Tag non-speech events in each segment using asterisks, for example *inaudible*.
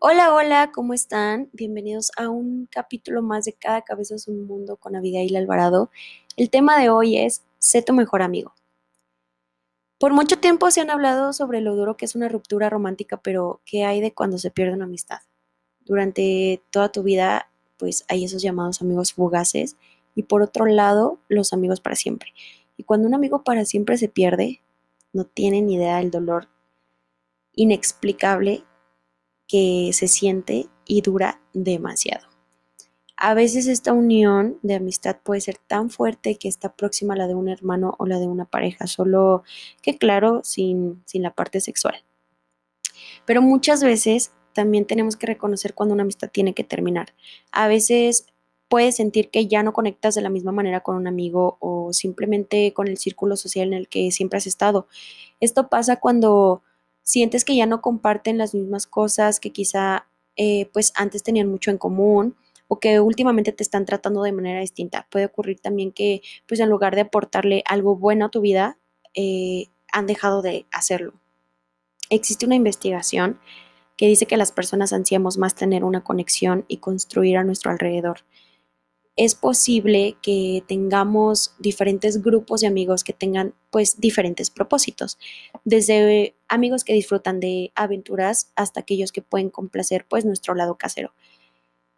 Hola, hola, ¿cómo están? Bienvenidos a un capítulo más de Cada cabeza es un mundo con Abigail Alvarado. El tema de hoy es Sé tu mejor amigo. Por mucho tiempo se han hablado sobre lo duro que es una ruptura romántica, pero ¿qué hay de cuando se pierde una amistad? Durante toda tu vida, pues hay esos llamados amigos fugaces y por otro lado, los amigos para siempre. Y cuando un amigo para siempre se pierde, no tienen idea del dolor inexplicable que se siente y dura demasiado. A veces esta unión de amistad puede ser tan fuerte que está próxima a la de un hermano o la de una pareja, solo que claro, sin, sin la parte sexual. Pero muchas veces también tenemos que reconocer cuando una amistad tiene que terminar. A veces puedes sentir que ya no conectas de la misma manera con un amigo o simplemente con el círculo social en el que siempre has estado. Esto pasa cuando sientes que ya no comparten las mismas cosas que quizá eh, pues antes tenían mucho en común o que últimamente te están tratando de manera distinta. Puede ocurrir también que pues en lugar de aportarle algo bueno a tu vida, eh, han dejado de hacerlo. Existe una investigación que dice que las personas ansiamos más tener una conexión y construir a nuestro alrededor es posible que tengamos diferentes grupos de amigos que tengan pues diferentes propósitos, desde amigos que disfrutan de aventuras hasta aquellos que pueden complacer pues nuestro lado casero.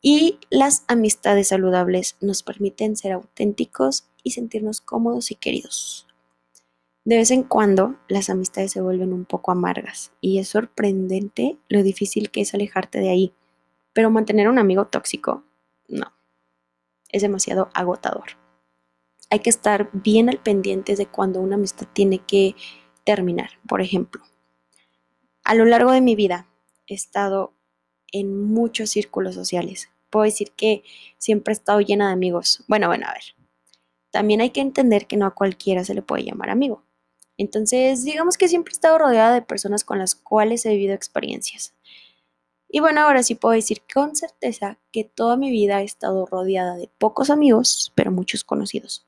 Y las amistades saludables nos permiten ser auténticos y sentirnos cómodos y queridos. De vez en cuando las amistades se vuelven un poco amargas y es sorprendente lo difícil que es alejarte de ahí, pero mantener un amigo tóxico, no es demasiado agotador. Hay que estar bien al pendiente de cuando una amistad tiene que terminar. Por ejemplo, a lo largo de mi vida he estado en muchos círculos sociales. Puedo decir que siempre he estado llena de amigos. Bueno, bueno, a ver. También hay que entender que no a cualquiera se le puede llamar amigo. Entonces, digamos que siempre he estado rodeada de personas con las cuales he vivido experiencias. Y bueno, ahora sí puedo decir con certeza que toda mi vida he estado rodeada de pocos amigos, pero muchos conocidos.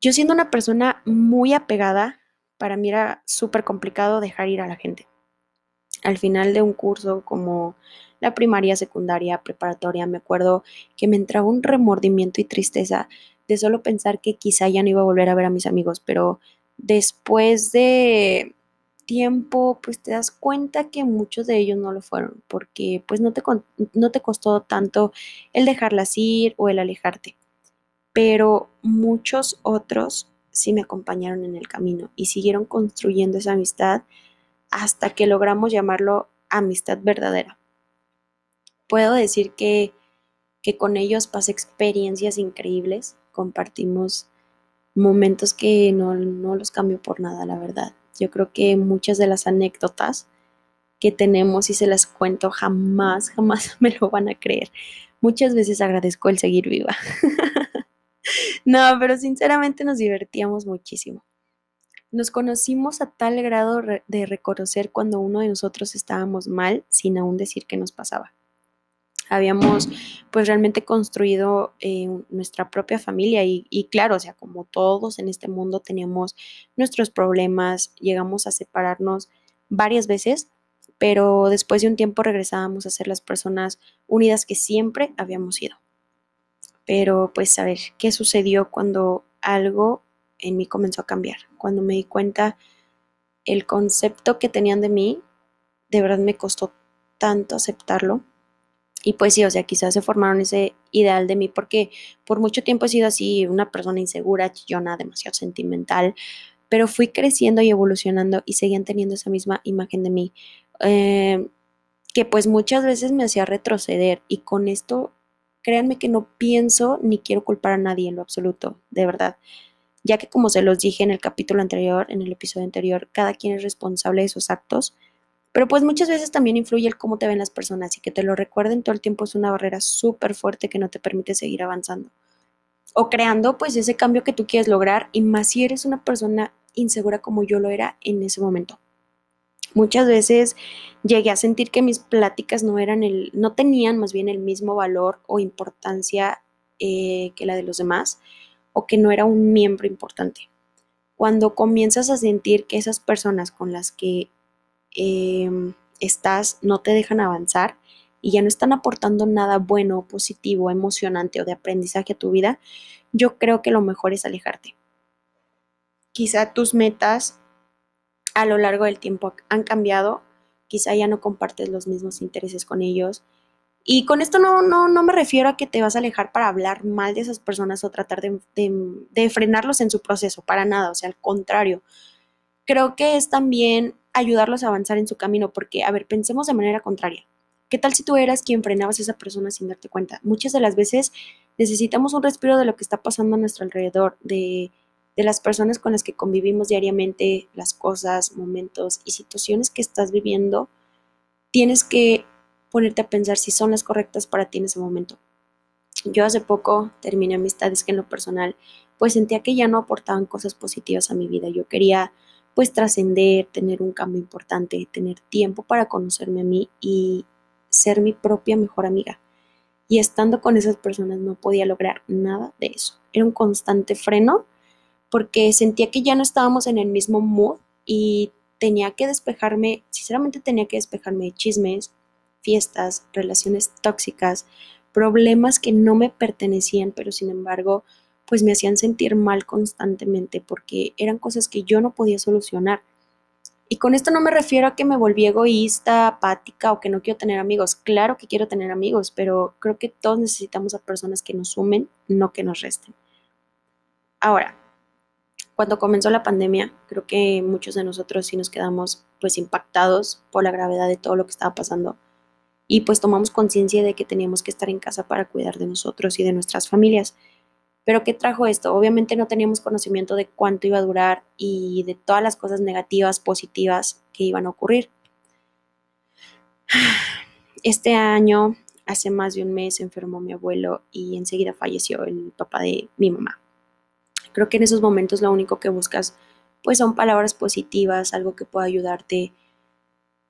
Yo siendo una persona muy apegada, para mí era súper complicado dejar ir a la gente. Al final de un curso como la primaria, secundaria, preparatoria, me acuerdo que me entraba un remordimiento y tristeza de solo pensar que quizá ya no iba a volver a ver a mis amigos, pero después de tiempo, pues te das cuenta que muchos de ellos no lo fueron, porque pues no te, no te costó tanto el dejarlas ir o el alejarte, pero muchos otros sí me acompañaron en el camino y siguieron construyendo esa amistad hasta que logramos llamarlo amistad verdadera. Puedo decir que, que con ellos pasé experiencias increíbles, compartimos momentos que no, no los cambio por nada, la verdad. Yo creo que muchas de las anécdotas que tenemos y se las cuento jamás, *laughs* jamás me lo van a creer. Muchas veces agradezco el seguir viva. *laughs* no, pero sinceramente nos divertíamos muchísimo. Nos conocimos a tal grado de reconocer cuando uno de nosotros estábamos mal sin aún decir qué nos pasaba habíamos pues realmente construido eh, nuestra propia familia y, y, claro, o sea, como todos en este mundo teníamos nuestros problemas, llegamos a separarnos varias veces, pero después de un tiempo regresábamos a ser las personas unidas que siempre habíamos sido. Pero pues a ver, ¿qué sucedió cuando algo en mí comenzó a cambiar? Cuando me di cuenta el concepto que tenían de mí, de verdad me costó tanto aceptarlo y pues sí, o sea, quizás se formaron ese ideal de mí porque por mucho tiempo he sido así, una persona insegura, chillona, demasiado sentimental, pero fui creciendo y evolucionando y seguían teniendo esa misma imagen de mí, eh, que pues muchas veces me hacía retroceder y con esto, créanme que no pienso ni quiero culpar a nadie en lo absoluto, de verdad, ya que como se los dije en el capítulo anterior, en el episodio anterior, cada quien es responsable de sus actos pero pues muchas veces también influye el cómo te ven las personas y que te lo recuerden todo el tiempo es una barrera súper fuerte que no te permite seguir avanzando. O creando pues ese cambio que tú quieres lograr y más si eres una persona insegura como yo lo era en ese momento. Muchas veces llegué a sentir que mis pláticas no eran el, no tenían más bien el mismo valor o importancia eh, que la de los demás, o que no era un miembro importante. Cuando comienzas a sentir que esas personas con las que Em, estás no te dejan avanzar y ya no están aportando nada bueno, positivo, emocionante o de aprendizaje a tu vida, yo creo que lo mejor es alejarte. Quizá tus metas a lo largo del tiempo han cambiado, quizá ya no compartes los mismos intereses con ellos. Y con esto no, no, no me refiero a que te vas a alejar para hablar mal de esas personas o tratar de, de frenarlos en su proceso, para nada, o sea, al contrario. Creo que es también ayudarlos a avanzar en su camino, porque, a ver, pensemos de manera contraria. ¿Qué tal si tú eras quien frenabas a esa persona sin darte cuenta? Muchas de las veces necesitamos un respiro de lo que está pasando a nuestro alrededor, de, de las personas con las que convivimos diariamente, las cosas, momentos y situaciones que estás viviendo. Tienes que ponerte a pensar si son las correctas para ti en ese momento. Yo hace poco terminé amistades que en lo personal pues sentía que ya no aportaban cosas positivas a mi vida. Yo quería pues trascender, tener un cambio importante, tener tiempo para conocerme a mí y ser mi propia mejor amiga. Y estando con esas personas no podía lograr nada de eso. Era un constante freno porque sentía que ya no estábamos en el mismo mood y tenía que despejarme, sinceramente tenía que despejarme de chismes, fiestas, relaciones tóxicas, problemas que no me pertenecían, pero sin embargo pues me hacían sentir mal constantemente porque eran cosas que yo no podía solucionar. Y con esto no me refiero a que me volví egoísta, apática o que no quiero tener amigos. Claro que quiero tener amigos, pero creo que todos necesitamos a personas que nos sumen, no que nos resten. Ahora, cuando comenzó la pandemia, creo que muchos de nosotros sí nos quedamos pues impactados por la gravedad de todo lo que estaba pasando y pues tomamos conciencia de que teníamos que estar en casa para cuidar de nosotros y de nuestras familias. Pero ¿qué trajo esto? Obviamente no teníamos conocimiento de cuánto iba a durar y de todas las cosas negativas, positivas que iban a ocurrir. Este año, hace más de un mes, enfermó mi abuelo y enseguida falleció el papá de mi mamá. Creo que en esos momentos lo único que buscas pues son palabras positivas, algo que pueda ayudarte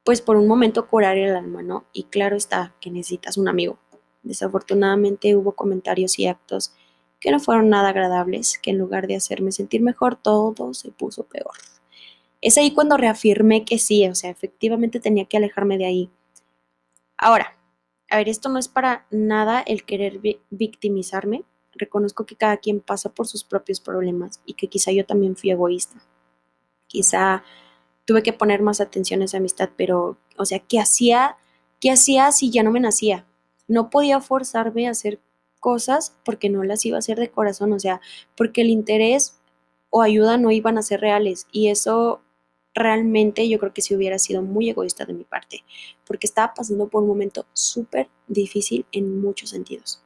pues por un momento curar el alma, ¿no? Y claro está que necesitas un amigo. Desafortunadamente hubo comentarios y actos que no fueron nada agradables, que en lugar de hacerme sentir mejor, todo se puso peor. Es ahí cuando reafirmé que sí, o sea, efectivamente tenía que alejarme de ahí. Ahora, a ver, esto no es para nada el querer victimizarme. Reconozco que cada quien pasa por sus propios problemas y que quizá yo también fui egoísta. Quizá tuve que poner más atención a esa amistad, pero, o sea, ¿qué hacía? ¿Qué hacía si ya no me nacía? No podía forzarme a hacer cosas porque no las iba a hacer de corazón, o sea, porque el interés o ayuda no iban a ser reales y eso realmente yo creo que sí hubiera sido muy egoísta de mi parte, porque estaba pasando por un momento súper difícil en muchos sentidos.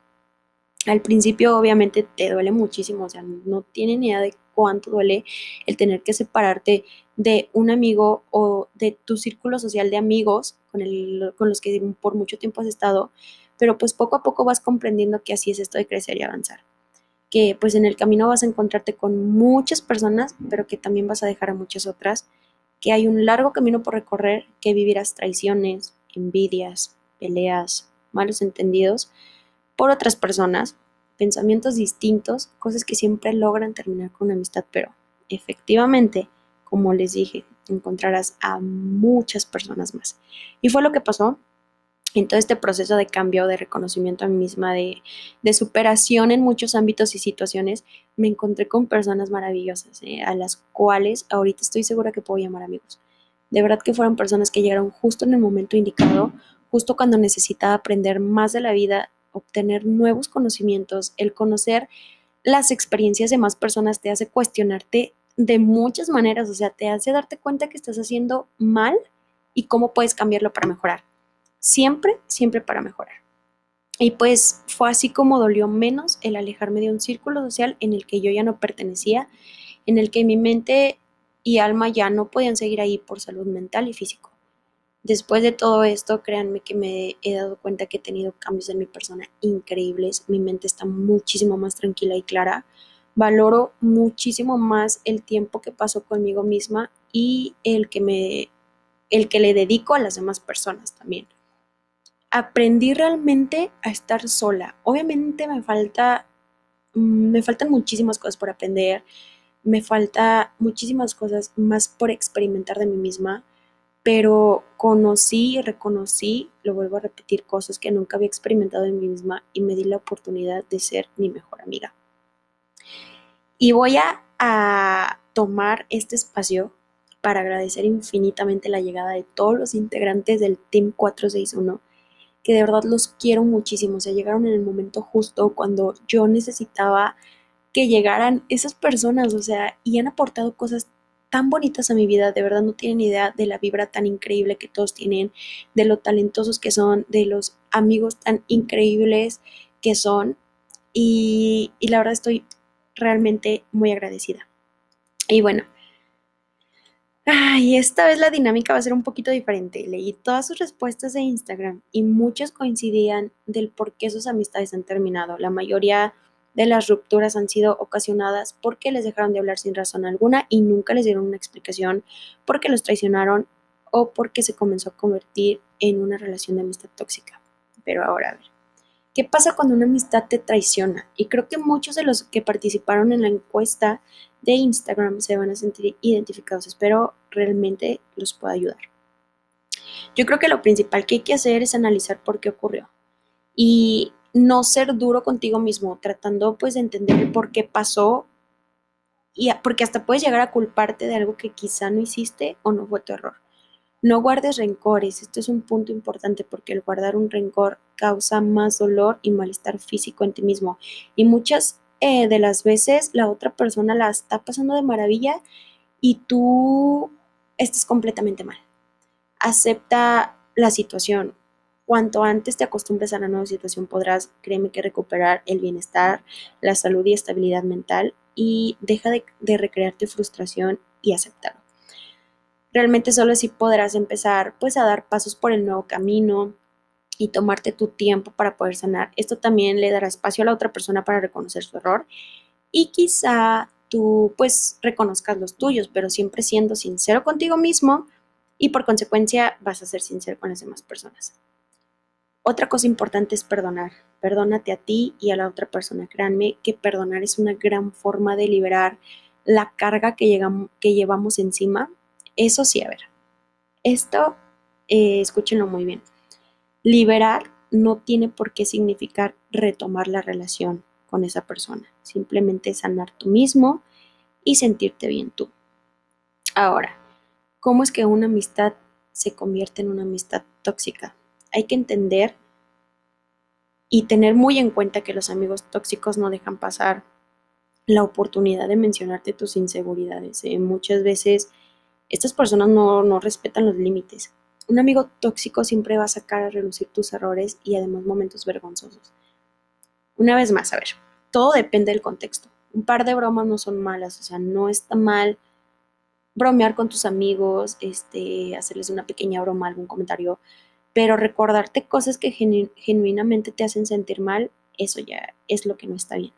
Al principio obviamente te duele muchísimo, o sea, no tienen idea de cuánto duele el tener que separarte de un amigo o de tu círculo social de amigos con, el, con los que por mucho tiempo has estado, pero pues poco a poco vas comprendiendo que así es esto de crecer y avanzar. Que pues en el camino vas a encontrarte con muchas personas, pero que también vas a dejar a muchas otras, que hay un largo camino por recorrer, que vivirás traiciones, envidias, peleas, malos entendidos por otras personas, pensamientos distintos, cosas que siempre logran terminar con una amistad, pero efectivamente, como les dije, encontrarás a muchas personas más. Y fue lo que pasó en todo este proceso de cambio, de reconocimiento a mí misma, de, superación en muchos ámbitos y situaciones, me encontré con personas maravillosas, eh, a las cuales ahorita estoy segura que puedo llamar amigos. De verdad que fueron personas que llegaron justo en el momento indicado, justo cuando necesitaba aprender más de la vida, obtener nuevos conocimientos, el conocer las experiencias de más personas te hace cuestionarte de muchas maneras, o sea, te hace darte cuenta que estás haciendo mal y cómo puedes cambiarlo para mejorar siempre, siempre para mejorar. Y pues fue así como dolió menos el alejarme de un círculo social en el que yo ya no pertenecía, en el que mi mente y alma ya no podían seguir ahí por salud mental y físico. Después de todo esto, créanme que me he dado cuenta que he tenido cambios en mi persona increíbles. Mi mente está muchísimo más tranquila y clara. Valoro muchísimo más el tiempo que paso conmigo misma y el que me el que le dedico a las demás personas también aprendí realmente a estar sola. Obviamente me falta, mm, me faltan muchísimas cosas por aprender, me falta muchísimas cosas más por experimentar de mí misma, pero conocí y reconocí, lo vuelvo a repetir, cosas que nunca había experimentado en mí misma y me di la oportunidad de ser mi mejor amiga. Y voy a, a tomar este espacio para agradecer infinitamente la llegada de todos los integrantes del Team 461, que de verdad los quiero muchísimo. O sea, llegaron en el momento justo cuando yo necesitaba que llegaran esas personas, o sea, y han aportado cosas tan bonitas a mi vida, de verdad no tienen idea de la vibra tan increíble que todos tienen, de lo talentosos que son, de los amigos tan increíbles que son, y, y la verdad estoy realmente muy agradecida. Y bueno, Ay, esta vez la dinámica va a ser un poquito diferente. Leí todas sus respuestas de Instagram y muchos coincidían del por qué sus amistades han terminado. La mayoría de las rupturas han sido ocasionadas porque les dejaron de hablar sin razón alguna y nunca les dieron una explicación, porque los traicionaron o porque se comenzó a convertir en una relación de amistad tóxica. Pero ahora, a ver, ¿qué pasa cuando una amistad te traiciona? Y creo que muchos de los que participaron en la encuesta de Instagram se van a sentir identificados. Espero realmente los pueda ayudar. Yo creo que lo principal que hay que hacer es analizar por qué ocurrió y no ser duro contigo mismo, tratando pues de entender por qué pasó y porque hasta puedes llegar a culparte de algo que quizá no hiciste o no fue tu error. No guardes rencores, esto es un punto importante porque el guardar un rencor causa más dolor y malestar físico en ti mismo. Y muchas eh, de las veces la otra persona la está pasando de maravilla y tú estás completamente mal. Acepta la situación. Cuanto antes te acostumbres a la nueva situación podrás, créeme que recuperar el bienestar, la salud y estabilidad mental y deja de, de recrearte frustración y aceptarlo. Realmente solo así podrás empezar pues a dar pasos por el nuevo camino, y tomarte tu tiempo para poder sanar. Esto también le dará espacio a la otra persona para reconocer su error y quizá tú pues reconozcas los tuyos, pero siempre siendo sincero contigo mismo y por consecuencia vas a ser sincero con las demás personas. Otra cosa importante es perdonar. Perdónate a ti y a la otra persona. Créanme que perdonar es una gran forma de liberar la carga que, llegamos, que llevamos encima. Eso sí, a ver, esto eh, escúchenlo muy bien Liberar no tiene por qué significar retomar la relación con esa persona, simplemente sanar tú mismo y sentirte bien tú. Ahora, ¿cómo es que una amistad se convierte en una amistad tóxica? Hay que entender y tener muy en cuenta que los amigos tóxicos no dejan pasar la oportunidad de mencionarte tus inseguridades. ¿eh? Muchas veces estas personas no, no respetan los límites un amigo tóxico siempre va a sacar a relucir tus errores y además momentos vergonzosos. Una vez más, a ver, todo depende del contexto. Un par de bromas no son malas, o sea, no está mal bromear con tus amigos, este, hacerles una pequeña broma, algún comentario, pero recordarte cosas que genuinamente te hacen sentir mal, eso ya es lo que no está bien.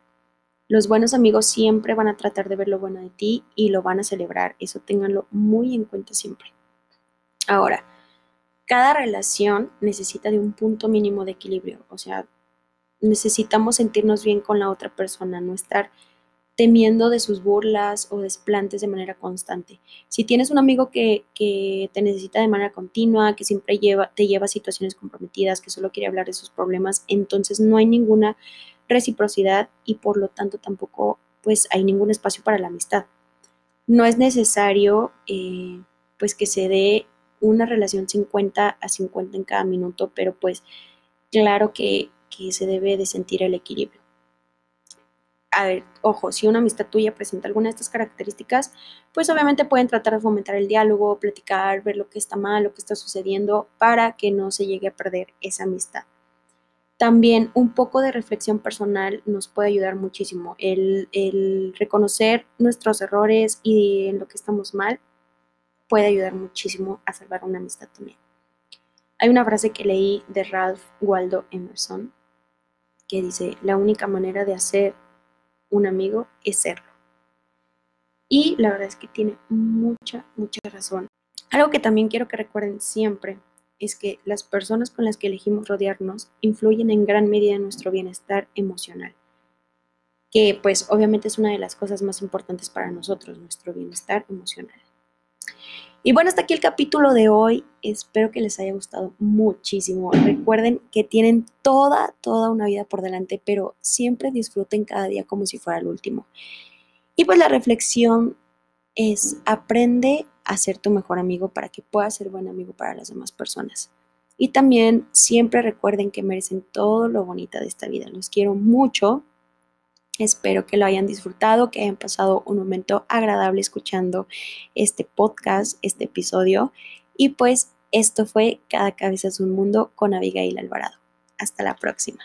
Los buenos amigos siempre van a tratar de ver lo bueno de ti y lo van a celebrar, eso ténganlo muy en cuenta siempre. Ahora, cada relación necesita de un punto mínimo de equilibrio, o sea, necesitamos sentirnos bien con la otra persona, no estar temiendo de sus burlas o desplantes de manera constante. Si tienes un amigo que, te necesita de manera continua, que siempre lleva, te lleva a situaciones comprometidas, que solo quiere hablar de sus problemas, entonces no hay ninguna reciprocidad y por lo tanto tampoco pues hay ningún espacio para la amistad. No es necesario eh, pues que se dé una relación 50 a 50 en cada minuto, pero pues claro que, se debe de sentir el equilibrio. A ver, ojo, si una amistad tuya presenta alguna de estas características, pues obviamente pueden tratar de fomentar el diálogo, platicar, ver lo que está mal, lo que está sucediendo, para que no se llegue a perder esa amistad. También un poco de reflexión personal nos puede ayudar muchísimo. El, el reconocer nuestros errores y en lo que estamos mal puede ayudar muchísimo a salvar una amistad también. Hay una frase que leí de Ralph Waldo Emerson que dice, la única manera de hacer un amigo es serlo. Y la verdad es que tiene mucha, mucha razón. Algo que también quiero que recuerden siempre es que las personas con las que elegimos rodearnos influyen en gran medida en nuestro bienestar emocional, que pues obviamente es una de las cosas más importantes para nosotros, nuestro bienestar emocional. Y bueno, hasta aquí el capítulo de hoy. Espero que les haya gustado muchísimo. Recuerden que tienen toda, toda una vida por delante, pero siempre disfruten cada día como si fuera el último. Y pues la reflexión es aprende a ser tu mejor amigo para que puedas ser buen amigo para las demás personas. Y también siempre recuerden que merecen todo lo bonito de esta vida. Los quiero mucho. Espero que lo hayan disfrutado, que hayan pasado un momento agradable escuchando este podcast, este episodio. Y pues esto fue Cada cabeza es un mundo con Abigail Alvarado. Hasta la próxima.